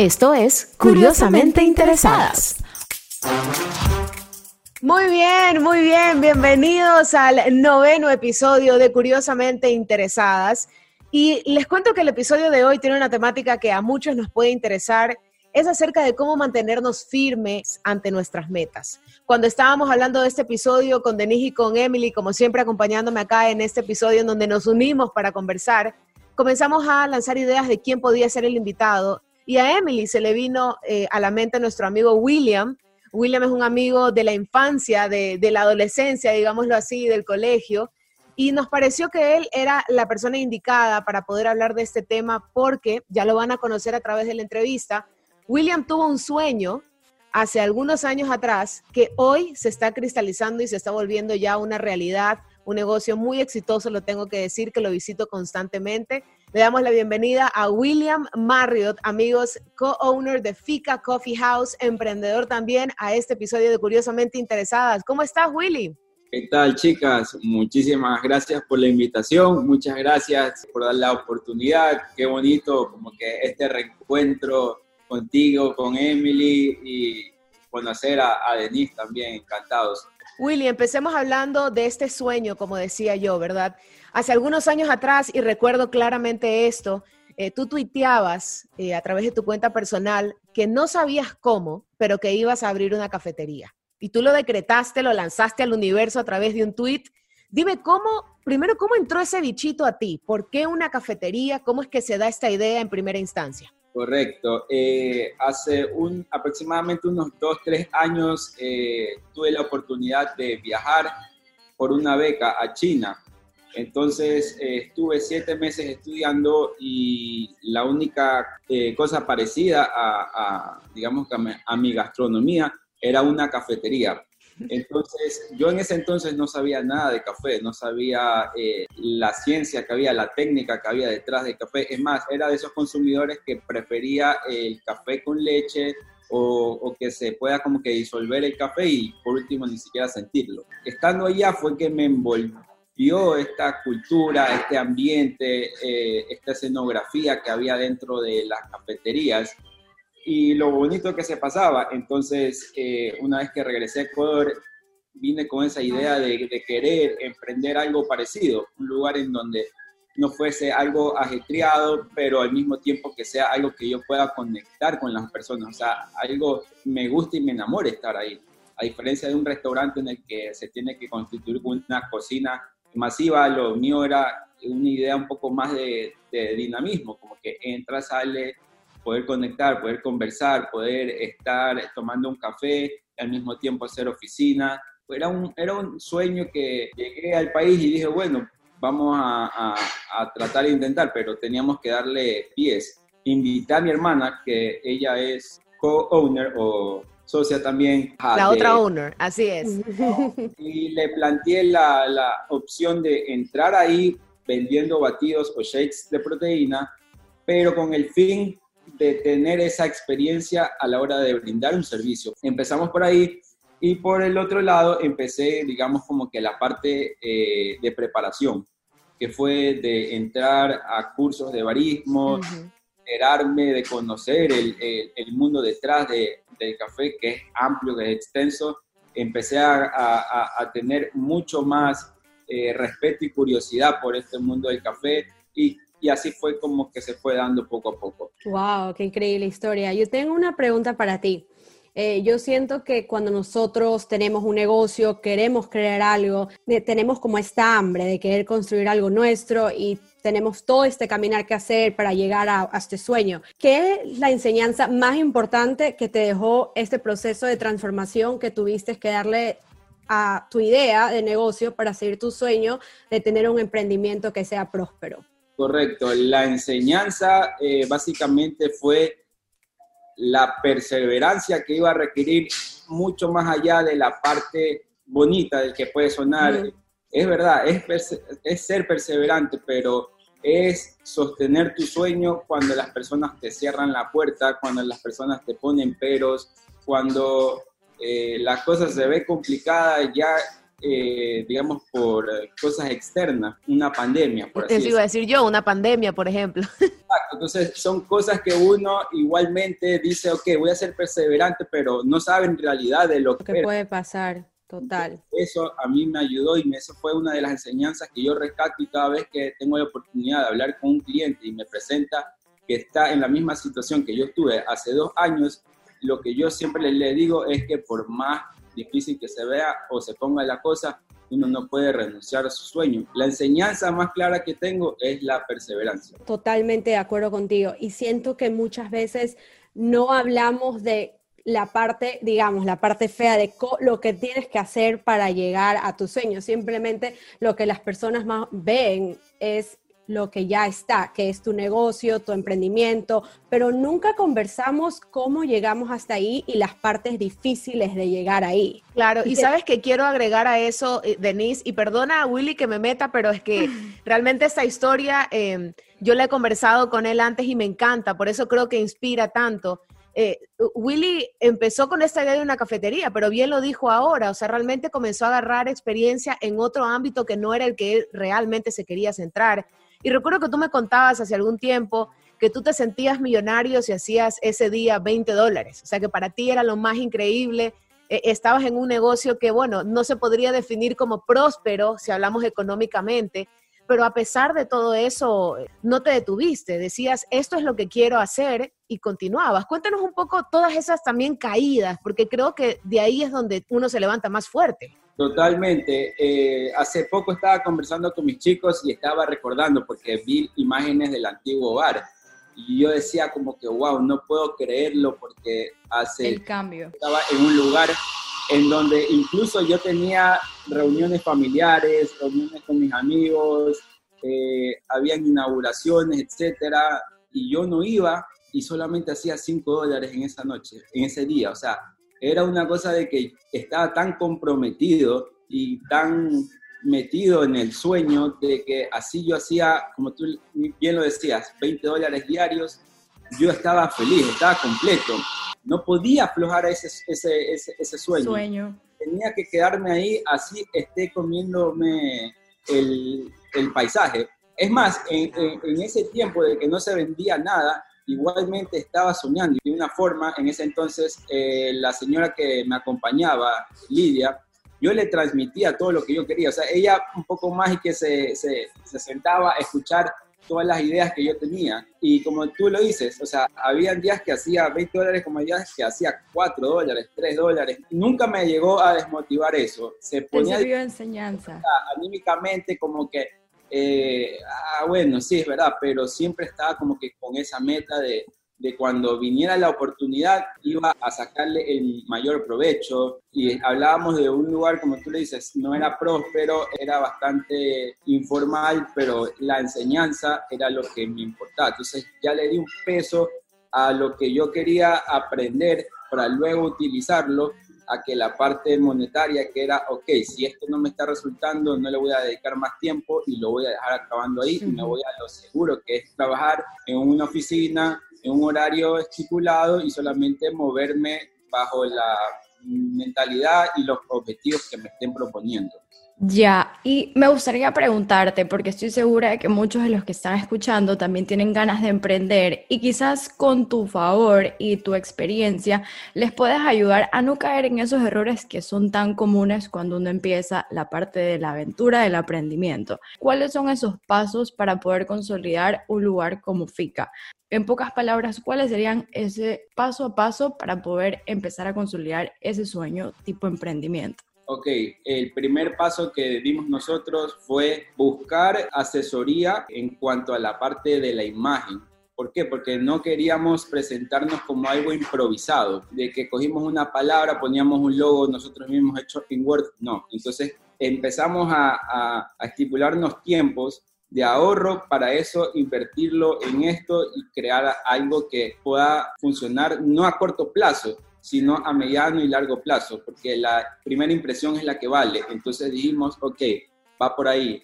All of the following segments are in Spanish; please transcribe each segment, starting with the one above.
Esto es Curiosamente Interesadas. Muy bien, muy bien. Bienvenidos al noveno episodio de Curiosamente Interesadas. Y les cuento que el episodio de hoy tiene una temática que a muchos nos puede interesar. Es acerca de cómo mantenernos firmes ante nuestras metas. Cuando estábamos hablando de este episodio con Denise y con Emily, como siempre acompañándome acá en este episodio en donde nos unimos para conversar, comenzamos a lanzar ideas de quién podía ser el invitado y a Emily se le vino eh, a la mente nuestro amigo William. William es un amigo de la infancia, de, de la adolescencia, digámoslo así, del colegio. Y nos pareció que él era la persona indicada para poder hablar de este tema porque, ya lo van a conocer a través de la entrevista, William tuvo un sueño hace algunos años atrás que hoy se está cristalizando y se está volviendo ya una realidad, un negocio muy exitoso, lo tengo que decir, que lo visito constantemente. Le damos la bienvenida a William Marriott, amigos, co-owner de Fika Coffee House, emprendedor también a este episodio de Curiosamente Interesadas. ¿Cómo estás, Willy? ¿Qué tal, chicas? Muchísimas gracias por la invitación, muchas gracias por dar la oportunidad. Qué bonito como que este reencuentro contigo, con Emily y conocer a, a Denise también, encantados. Willy, empecemos hablando de este sueño, como decía yo, ¿verdad? Hace algunos años atrás, y recuerdo claramente esto, eh, tú tuiteabas eh, a través de tu cuenta personal que no sabías cómo, pero que ibas a abrir una cafetería. Y tú lo decretaste, lo lanzaste al universo a través de un tweet. Dime cómo, primero, ¿cómo entró ese bichito a ti? ¿Por qué una cafetería? ¿Cómo es que se da esta idea en primera instancia? Correcto. Eh, hace un, aproximadamente unos dos, tres años eh, tuve la oportunidad de viajar por una beca a China. Entonces eh, estuve siete meses estudiando y la única cosa parecida a, a digamos, a mi gastronomía era una cafetería. Entonces, yo en ese entonces no sabía nada de café, no sabía eh, la ciencia que había, la técnica que había detrás del café. Es más, era de esos consumidores que prefería el café con leche o, que se pueda como que disolver el café y por último ni siquiera sentirlo. Estando allá fue que me envolvió esta cultura, este ambiente, eh, esta escenografía que había dentro de las cafeterías y lo bonito que se pasaba. Entonces, eh, una vez que regresé a Ecuador, vine con esa idea de, querer emprender algo parecido, un lugar en donde no fuese algo ajetreado, pero al mismo tiempo que sea algo que yo pueda conectar con las personas. O sea, algo me gusta y me enamora estar ahí. A diferencia de un restaurante en el que se tiene que constituir una cocina masiva, lo mío era una idea un poco más de, dinamismo, como que entra, sale, poder conectar, poder conversar, poder estar tomando un café y al mismo tiempo hacer oficina. Era un, era un sueño que llegué al país y dije, bueno, vamos a, a, tratar de intentar, pero teníamos que darle pies. Invité a mi hermana, que ella es co-owner o socia también. La otra owner, así es. Y le planteé la, la opción de entrar ahí vendiendo batidos o shakes de proteína, pero con el fin de tener esa experiencia a la hora de brindar un servicio. Empezamos por ahí y por el otro lado empecé, digamos, como que la parte eh, de preparación, que fue de entrar a cursos de barismo, enterarme, de conocer el, el, mundo detrás de, del café, que es amplio, que es extenso. Empecé a, a, a tener mucho más eh, respeto y curiosidad por este mundo del café y y así fue como que se fue dando poco a poco. ¡Wow! ¡Qué increíble historia! Yo tengo una pregunta para ti. Eh, yo siento que cuando nosotros tenemos un negocio, queremos crear algo, tenemos como esta hambre de querer construir algo nuestro y tenemos todo este caminar que hacer para llegar a, a, este sueño. ¿Qué es la enseñanza más importante que te dejó este proceso de transformación que tuviste que darle a tu idea de negocio para seguir tu sueño de tener un emprendimiento que sea próspero? Correcto, la enseñanza eh, básicamente fue la perseverancia que iba a requerir mucho más allá de la parte bonita del que puede sonar. Es verdad, es, es ser perseverante, pero es sostener tu sueño cuando las personas te cierran la puerta, cuando las personas te ponen peros, cuando eh, la cosa se ve complicada ya, eh, digamos, por cosas externas, una pandemia. Por así iba a decir yo, una pandemia, por ejemplo. Exacto, entonces son cosas que uno igualmente dice, ok, voy a ser perseverante, pero no sabe en realidad de lo que, que puede pasar. Total. Eso a mí me ayudó y eso fue una de las enseñanzas que yo rescato y cada vez que tengo la oportunidad de hablar con un cliente y me presenta que está en la misma situación que yo estuve hace dos años, lo que yo siempre le, digo es que por más difícil que se vea o se ponga la cosa, uno no puede renunciar a su sueño. La enseñanza más clara que tengo es la perseverancia. Totalmente de acuerdo contigo. Y siento que muchas veces no hablamos de la parte, digamos, la parte fea de lo que tienes que hacer para llegar a tu sueño. Simplemente lo que las personas más ven es lo que ya está, que es tu negocio, tu emprendimiento, pero nunca conversamos cómo llegamos hasta ahí y las partes difíciles de llegar ahí. Claro, y, sabes que quiero agregar a eso, eh, Denise, y perdona a Willy que me meta, pero es que realmente esta historia em, yo la he conversado con él antes y me encanta, por eso creo que inspira tanto. Eh, Willy empezó con esta idea de una cafetería, pero bien lo dijo ahora, o sea, realmente comenzó a agarrar experiencia en otro ámbito que no era el que él realmente se quería centrar. Y recuerdo que tú me contabas hace algún tiempo que tú te sentías millonario si hacías ese día 20 dólares, o sea, que para ti era lo más increíble. Eh, estabas en un negocio que, bueno, no se podría definir como próspero si hablamos económicamente, pero a pesar de todo eso, no te detuviste, decías, esto es lo que quiero hacer y continuabas. Cuéntanos un poco todas esas también caídas, porque creo que de ahí es donde uno se levanta más fuerte. Totalmente. Eh, hace poco estaba conversando con mis chicos y estaba recordando, porque vi imágenes del antiguo bar. Y yo decía como que, wow, no puedo creerlo porque hace... El cambio. Estaba en un lugar en donde incluso yo tenía reuniones familiares, reuniones con mis amigos, eh, habían inauguraciones, etcétera, y yo no iba y solamente hacía 5 dólares en esa noche, en ese día, o sea, era una cosa de que estaba tan comprometido y tan metido en el sueño de que así yo hacía, como tú bien lo decías, 20 dólares diarios, yo estaba feliz, estaba completo no podía aflojar ese, ese, ese, sueño. Tenía que quedarme ahí, así esté comiéndome el, el paisaje. Es más, en, en, ese tiempo de que no se vendía nada, igualmente estaba soñando. Y de una forma, en ese entonces, eh, la señora que me acompañaba, Lidia, yo le transmitía todo lo que yo quería. O sea, ella un poco más y que se, se, se sentaba a escuchar todas las ideas que yo tenía. Y como tú lo dices, o sea, habían días que hacía 20 dólares como días que hacía 4 dólares, 3 dólares. Nunca me llegó a desmotivar eso. Se ponía... de enseñanza. Anímicamente como que, eh, ah, bueno, sí, es verdad, pero siempre estaba como que con esa meta de, de cuando viniera la oportunidad iba a sacarle el mayor provecho y hablábamos de un lugar como tú le dices, no era próspero, era bastante informal, pero la enseñanza era lo que me importaba. Entonces ya le di un peso a lo que yo quería aprender para luego utilizarlo a que la parte monetaria que era, ok, si esto no me está resultando, no le voy a dedicar más tiempo y lo voy a dejar acabando ahí y me voy a lo seguro, que es trabajar en una oficina, en un horario estipulado y solamente moverme bajo la mentalidad y los objetivos que me estén proponiendo. Ya, y me gustaría preguntarte, porque estoy segura de que muchos de los que están escuchando también tienen ganas de emprender y quizás con tu favor y tu experiencia les puedas ayudar a no caer en esos errores que son tan comunes cuando uno empieza la parte de la aventura del aprendimiento. ¿Cuáles son esos pasos para poder consolidar un lugar como FICA? En pocas palabras, ¿cuáles serían ese paso a paso para poder empezar a consolidar ese sueño tipo emprendimiento? Ok, el primer paso que dimos nosotros fue buscar asesoría en cuanto a la parte de la imagen. ¿Por qué? Porque no queríamos presentarnos como algo improvisado, de que cogimos una palabra, poníamos un logo nosotros mismos hecho en Word. No, entonces empezamos a, a, a estipularnos tiempos de ahorro para eso invertirlo en esto y crear algo que pueda funcionar no a corto plazo, sino a mediano y largo plazo, porque la primera impresión es la que vale. Entonces dijimos, ok, va por ahí.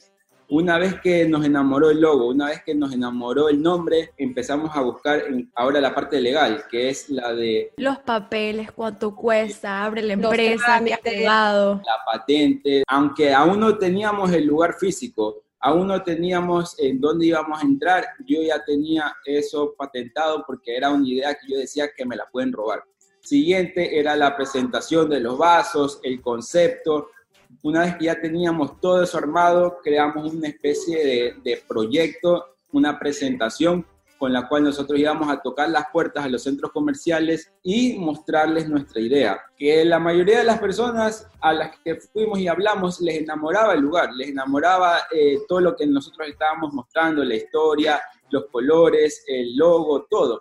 Una vez que nos enamoró el logo, una vez que nos enamoró el nombre, empezamos a buscar ahora la parte legal, que es la de... Los papeles, cuánto cuesta, abre la empresa, qué La patente, aunque aún no teníamos el lugar físico, aún no teníamos en dónde íbamos a entrar, yo ya tenía eso patentado porque era una idea que yo decía que me la pueden robar. Siguiente era la presentación de los vasos, el concepto, una vez que ya teníamos todo eso armado, creamos una especie de, proyecto, una presentación con la cual nosotros íbamos a tocar las puertas a los centros comerciales y mostrarles nuestra idea. Que la mayoría de las personas a las que fuimos y hablamos les enamoraba el lugar, les enamoraba eh, todo lo que nosotros estábamos mostrando, la historia, los colores, el logo, todo.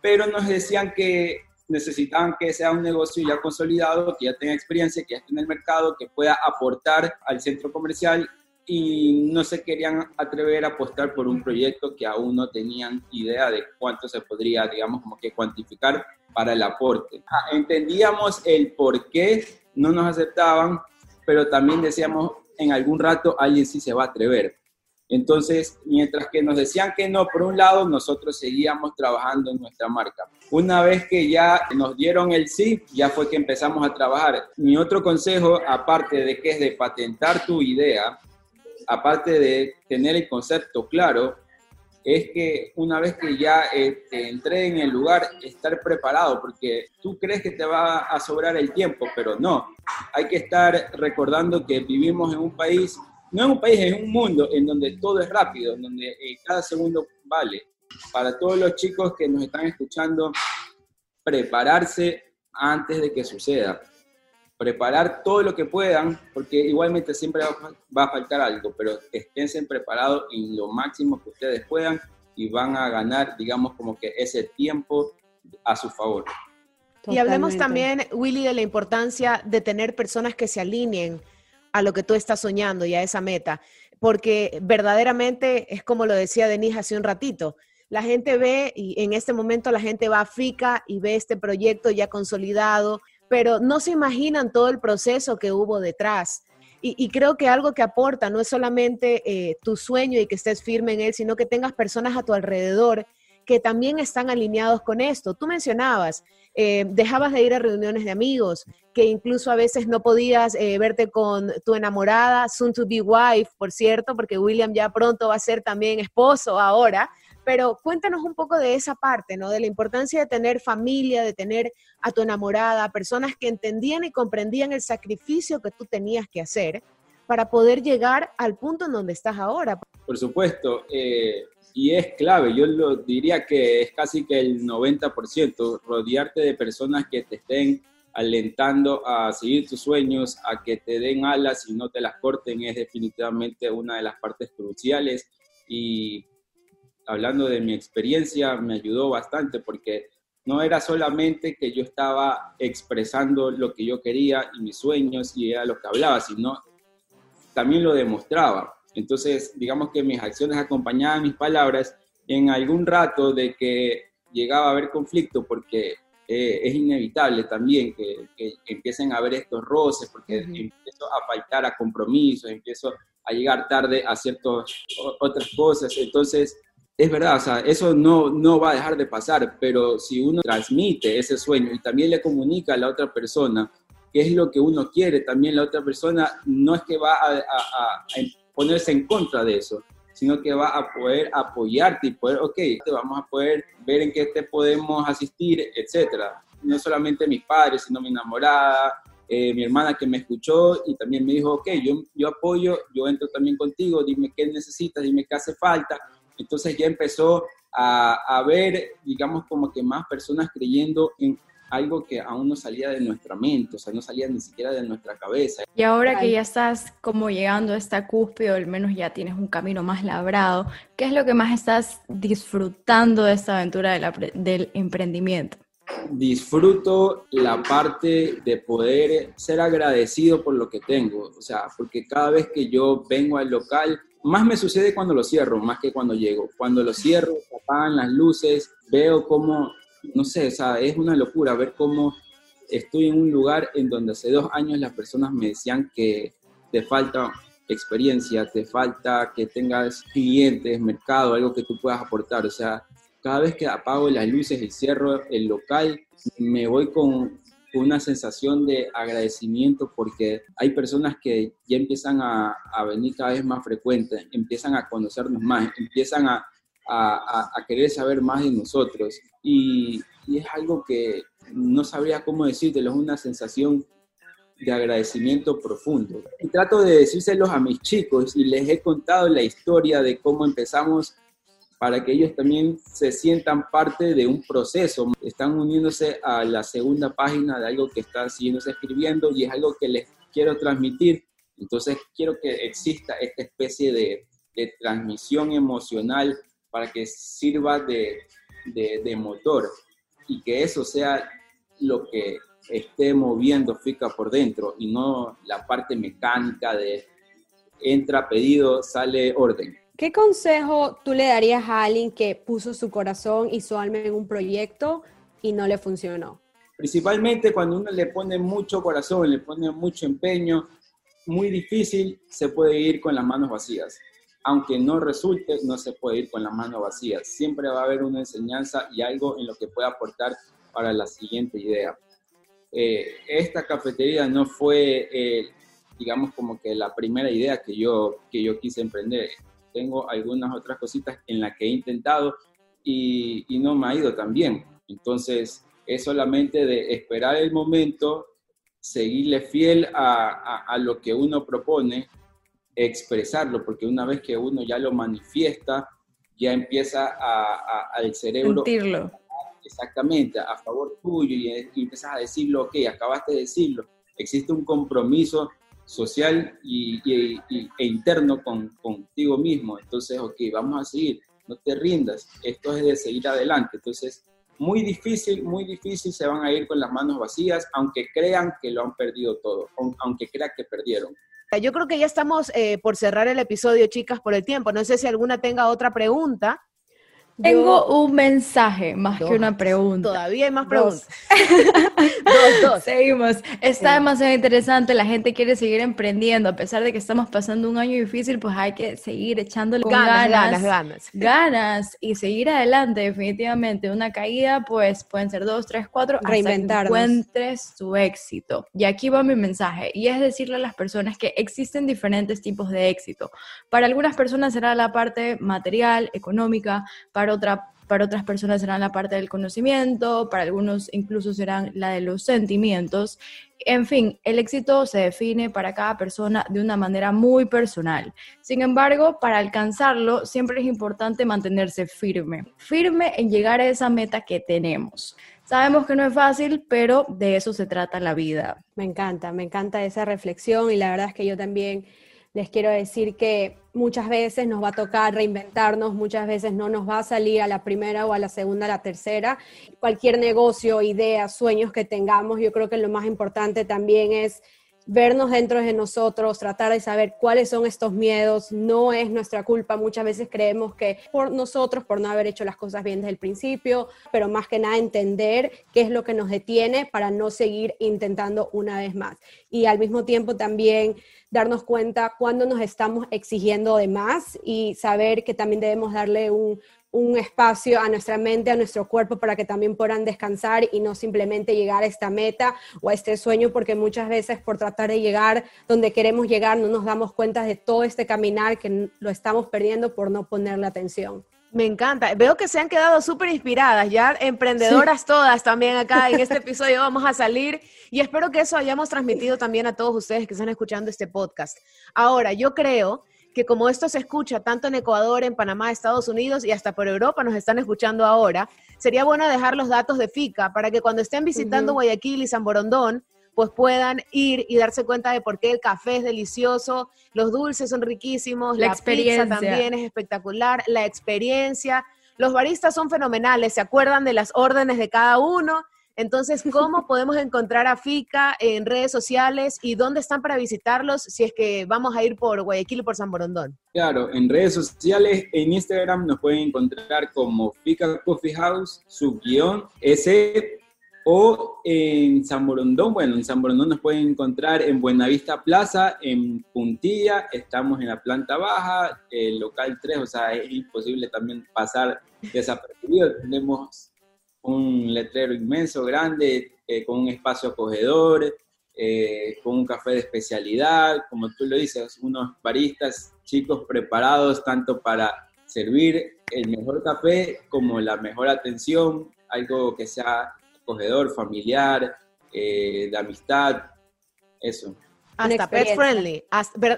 Pero nos decían que necesitaban que sea un negocio ya consolidado, que ya tenga experiencia, que ya esté en el mercado, que pueda aportar al centro comercial y no se querían atrever a apostar por un proyecto que aún no tenían idea de cuánto se podría, digamos, como que cuantificar para el aporte. Ah, entendíamos el por qué no nos aceptaban, pero también decíamos, en algún rato alguien sí se va a atrever. Entonces, mientras que nos decían que no, por un lado, nosotros seguíamos trabajando en nuestra marca. Una vez que ya nos dieron el sí, ya fue que empezamos a trabajar. Mi otro consejo, aparte de que es de patentar tu idea, aparte de tener el concepto claro, es que una vez que ya eh, te entré en el lugar, estar preparado, porque tú crees que te va a sobrar el tiempo, pero no. Hay que estar recordando que vivimos en un país no es un país, es un mundo en donde todo es rápido, en donde eh, cada segundo vale. Para todos los chicos que nos están escuchando, prepararse antes de que suceda. Preparar todo lo que puedan, porque igualmente siempre va a faltar algo, pero estén preparados en lo máximo que ustedes puedan y van a ganar, digamos, como que ese tiempo a su favor. Y hablemos también, Willy, de la importancia de tener personas que se alineen a lo que tú estás soñando y a esa meta, porque verdaderamente es como lo decía Denise hace un ratito, la gente ve y en este momento la gente va a Fica y ve este proyecto ya consolidado, pero no se imaginan todo el proceso que hubo detrás. Y, creo que algo que aporta no es solamente eh, tu sueño y que estés firme en él, sino que tengas personas a tu alrededor que también están alineados con esto. Tú mencionabas, eh, dejabas de ir a reuniones de amigos, que incluso a veces no podías eh, verte con tu enamorada, soon to be wife, por cierto, porque William ya pronto va a ser también esposo ahora. Pero cuéntanos un poco de esa parte, ¿no? De la importancia de tener familia, de tener a tu enamorada, personas que entendían y comprendían el sacrificio que tú tenías que hacer para poder llegar al punto en donde estás ahora. Por supuesto, eh, y es clave, yo lo diría que es casi que el 90%, rodearte de personas que te estén alentando a seguir tus sueños, a que te den alas y no te las corten, es definitivamente una de las partes cruciales. Y hablando de mi experiencia, me ayudó bastante porque no era solamente que yo estaba expresando lo que yo quería y mis sueños y era lo que hablaba, sino también lo demostraba. Entonces, digamos que mis acciones acompañaban mis palabras en algún rato de que llegaba a haber conflicto, porque eh, es inevitable también que, empiecen a haber estos roces, porque empiezo a faltar a compromisos, empiezo a llegar tarde a ciertas otras cosas. Entonces, es verdad, o sea, eso no, no va a dejar de pasar, pero si uno transmite ese sueño y también le comunica a la otra persona qué es lo que uno quiere, también la otra persona no es que va a ponerse en contra de eso, sino que va a poder apoyarte y poder, ok, te vamos a poder ver en qué te podemos asistir, etcétera. No solamente mis padres, sino mi enamorada, eh, mi hermana que me escuchó y también me dijo, ok, yo, yo apoyo, yo entro también contigo, dime qué necesitas, dime qué hace falta. Entonces ya empezó a, a ver, digamos, como que más personas creyendo en algo que aún no salía de nuestra mente, o sea, no salía ni siquiera de nuestra cabeza. Y ahora que ya estás como llegando a esta cúspide, o al menos ya tienes un camino más labrado, ¿qué es lo que más estás disfrutando de esta aventura del emprendimiento? Disfruto la parte de poder ser agradecido por lo que tengo, o sea, porque cada vez que yo vengo al local, más me sucede cuando lo cierro, más que cuando llego. Cuando lo cierro, apagan las luces, veo cómo, no sé, o sea, es una locura ver cómo estoy en un lugar en donde hace dos años las personas me decían que te falta experiencia, te falta que tengas clientes, mercado, algo que tú puedas aportar. O sea, cada vez que apago las luces y cierro el local, me voy con, una sensación de agradecimiento porque hay personas que ya empiezan a, venir cada vez más frecuentes, empiezan a conocernos más, empiezan a, querer saber más de nosotros. Y, y, es algo que no sabría cómo decírtelo, es una sensación de agradecimiento profundo. Y trato de decírselos a mis chicos y les he contado la historia de cómo empezamos para que ellos también se sientan parte de un proceso. Están uniéndose a la segunda página de algo que están siguiéndose escribiendo y es algo que les quiero transmitir. Entonces quiero que exista esta especie de, transmisión emocional para que sirva de, de motor y que eso sea lo que esté moviendo FICA por dentro y no la parte mecánica de entra pedido, sale orden. ¿Qué consejo tú le darías a alguien que puso su corazón y su alma en un proyecto y no le funcionó? Principalmente cuando uno le pone mucho corazón, le pone mucho empeño, muy difícil se puede ir con las manos vacías. Aunque no resulte, no se puede ir con las manos vacías. Siempre va a haber una enseñanza y algo en lo que pueda aportar para la siguiente idea. Eh, esta cafetería no fue, eh, digamos, como que la primera idea que yo, que yo quise emprender. Tengo algunas otras cositas en las que he intentado y, no me ha ido tan bien. Entonces, es solamente de esperar el momento, seguirle fiel a, a lo que uno propone, expresarlo, porque una vez que uno ya lo manifiesta, ya empieza a, al cerebro Sentirlo exactamente a favor tuyo y, empiezas a decirlo, ok, acabaste de decirlo, existe un compromiso social y, e interno con, contigo mismo. Entonces, ok, vamos a seguir, no te rindas, esto es de seguir adelante. Entonces, muy difícil, muy difícil se van a ir con las manos vacías, aunque crean que lo han perdido todo, aunque crean que perdieron. Yo creo que ya estamos eh, por cerrar el episodio, chicas, por el tiempo. No sé si alguna tenga otra pregunta. Tengo un mensaje más que una pregunta. Todavía hay más preguntas. dos, dos. Seguimos. Está demasiado interesante. La gente quiere seguir emprendiendo. A pesar de que estamos pasando un año difícil, pues hay que seguir echándole ganas, ganas, ganas, ganas. y seguir adelante, definitivamente. Una caída, pues pueden ser dos, tres, cuatro. Reinventar. Encuentres tu éxito. Y aquí va mi mensaje. Y es decirle a las personas que existen diferentes tipos de éxito. Para algunas personas será la parte material, económica. Para para, otra, para otras personas serán la parte del conocimiento, para algunos incluso serán la de los sentimientos. En fin, el éxito se define para cada persona de una manera muy personal. Sin embargo, para alcanzarlo siempre es importante mantenerse firme, firme en llegar a esa meta que tenemos. Sabemos que no es fácil, pero de eso se trata la vida. Me encanta, me encanta esa reflexión y la verdad es que yo también les quiero decir que muchas veces nos va a tocar reinventarnos, muchas veces no nos va a salir a la primera o a la segunda, a la tercera. Cualquier negocio, idea, sueños que tengamos, yo creo que lo más importante también es vernos dentro de nosotros, tratar de saber cuáles son estos miedos, no es nuestra culpa, muchas veces creemos que por nosotros, por no haber hecho las cosas bien desde el principio, pero más que nada entender qué es lo que nos detiene para no seguir intentando una vez más. Y al mismo tiempo también darnos cuenta cuando nos estamos exigiendo de más y saber que también debemos darle un, un espacio a nuestra mente, a nuestro cuerpo para que también puedan descansar y no simplemente llegar a esta meta o a este sueño, porque muchas veces por tratar de llegar donde queremos llegar no nos damos cuenta de todo este caminar que lo estamos perdiendo por no ponerle atención. Me encanta. Veo que se han quedado súper inspiradas, ya emprendedoras todas también acá en este episodio vamos a salir y espero que eso hayamos transmitido también a todos ustedes que están escuchando este podcast. Ahora, yo creo que como esto se escucha tanto en Ecuador, en Panamá, Estados Unidos y hasta por Europa nos están escuchando ahora, sería bueno dejar los datos de FICA para que cuando estén visitando Guayaquil y San Borondón, pues puedan ir y darse cuenta de por qué el café es delicioso, los dulces son riquísimos, la, experiencia. también es espectacular, la experiencia, los baristas son fenomenales, se acuerdan de las órdenes de cada uno, Entonces, ¿cómo podemos encontrar a FICA en redes sociales y dónde están para visitarlos si es que vamos a ir por Guayaquil o por San Borondón? Claro, en redes sociales, en Instagram nos pueden encontrar como FICA Coffee House, subguión S o en San Borondón, bueno, en San Borondón nos pueden encontrar en Buenavista Plaza, en Puntilla, estamos en la planta baja, el local 3, o sea, es imposible también pasar desapercibido. Tenemos un letrero inmenso, grande, eh, con un espacio acogedor, eh, con un café de especialidad, como tú lo dices, unos baristas chicos preparados tanto para servir el mejor café como la mejor atención, algo que sea acogedor, familiar, eh, de amistad, eso. Hasta pet friendly.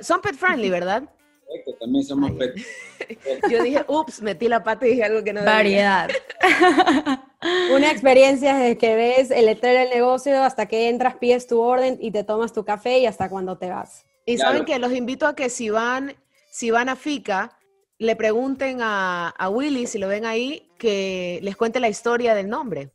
son pet friendly, ¿verdad? Correcto, también somos pet. Yo dije, ups, metí la pata y dije algo que no Variedad. Una experiencia desde que ves el letrero del negocio hasta que entras, pides tu orden y te tomas tu café y hasta cuando te vas. Y saben que los invito a que si van, si van a FICA, le pregunten a, a Willy, si lo ven ahí, que les cuente la historia del nombre.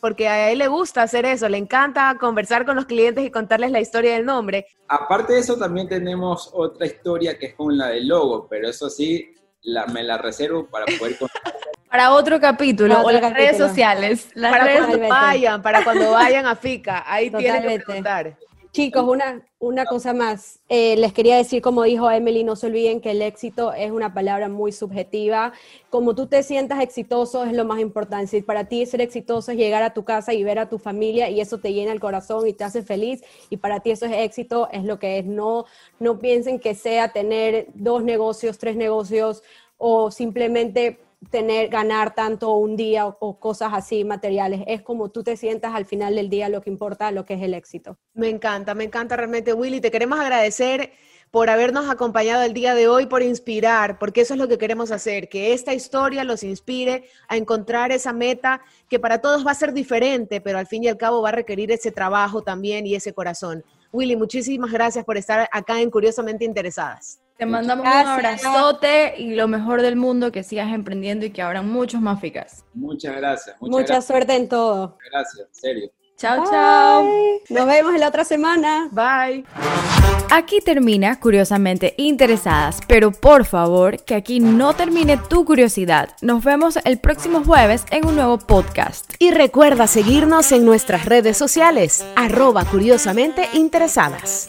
Porque a él le gusta hacer eso, le encanta conversar con los clientes y contarles la historia del nombre. Aparte de eso, también tenemos otra historia que es con la del logo, pero eso sí, la, me la reservo para poder contar. Para otro capítulo, o las redes sociales. para cuando vayan, para cuando vayan a FICA, ahí tienen que preguntar. Chicos, una, una cosa más. Eh, les quería decir, como dijo Emily, no se olviden que el éxito es una palabra muy subjetiva. Como tú te sientas exitoso es lo más importante. Si para ti ser exitoso es llegar a tu casa y ver a tu familia y eso te llena el corazón y te hace feliz y para ti eso es éxito, es lo que es. No, no piensen que sea tener dos negocios, tres negocios o simplemente tener, ganar tanto un día o, cosas así materiales. Es como tú te sientas al final del día lo que importa, lo que es el éxito. Me encanta, me encanta realmente, Willy. Te queremos agradecer por habernos acompañado el día de hoy, por inspirar, porque eso es lo que queremos hacer, que esta historia los inspire a encontrar esa meta que para todos va a ser diferente, pero al fin y al cabo va a requerir ese trabajo también y ese corazón. Willy, muchísimas gracias por estar acá en Curiosamente Interesadas. Te mandamos un abrazote y lo mejor del mundo, que sigas emprendiendo y que habrá muchos más ficas. Muchas gracias. Mucha suerte en todo. Gracias, en serio. Chao, chao. Nos vemos en la otra semana. Bye. Aquí termina Curiosamente Interesadas, pero por favor que aquí no termine tu curiosidad. Nos vemos el próximo jueves en un nuevo podcast. Y recuerda seguirnos en nuestras redes sociales, arroba curiosamente interesadas.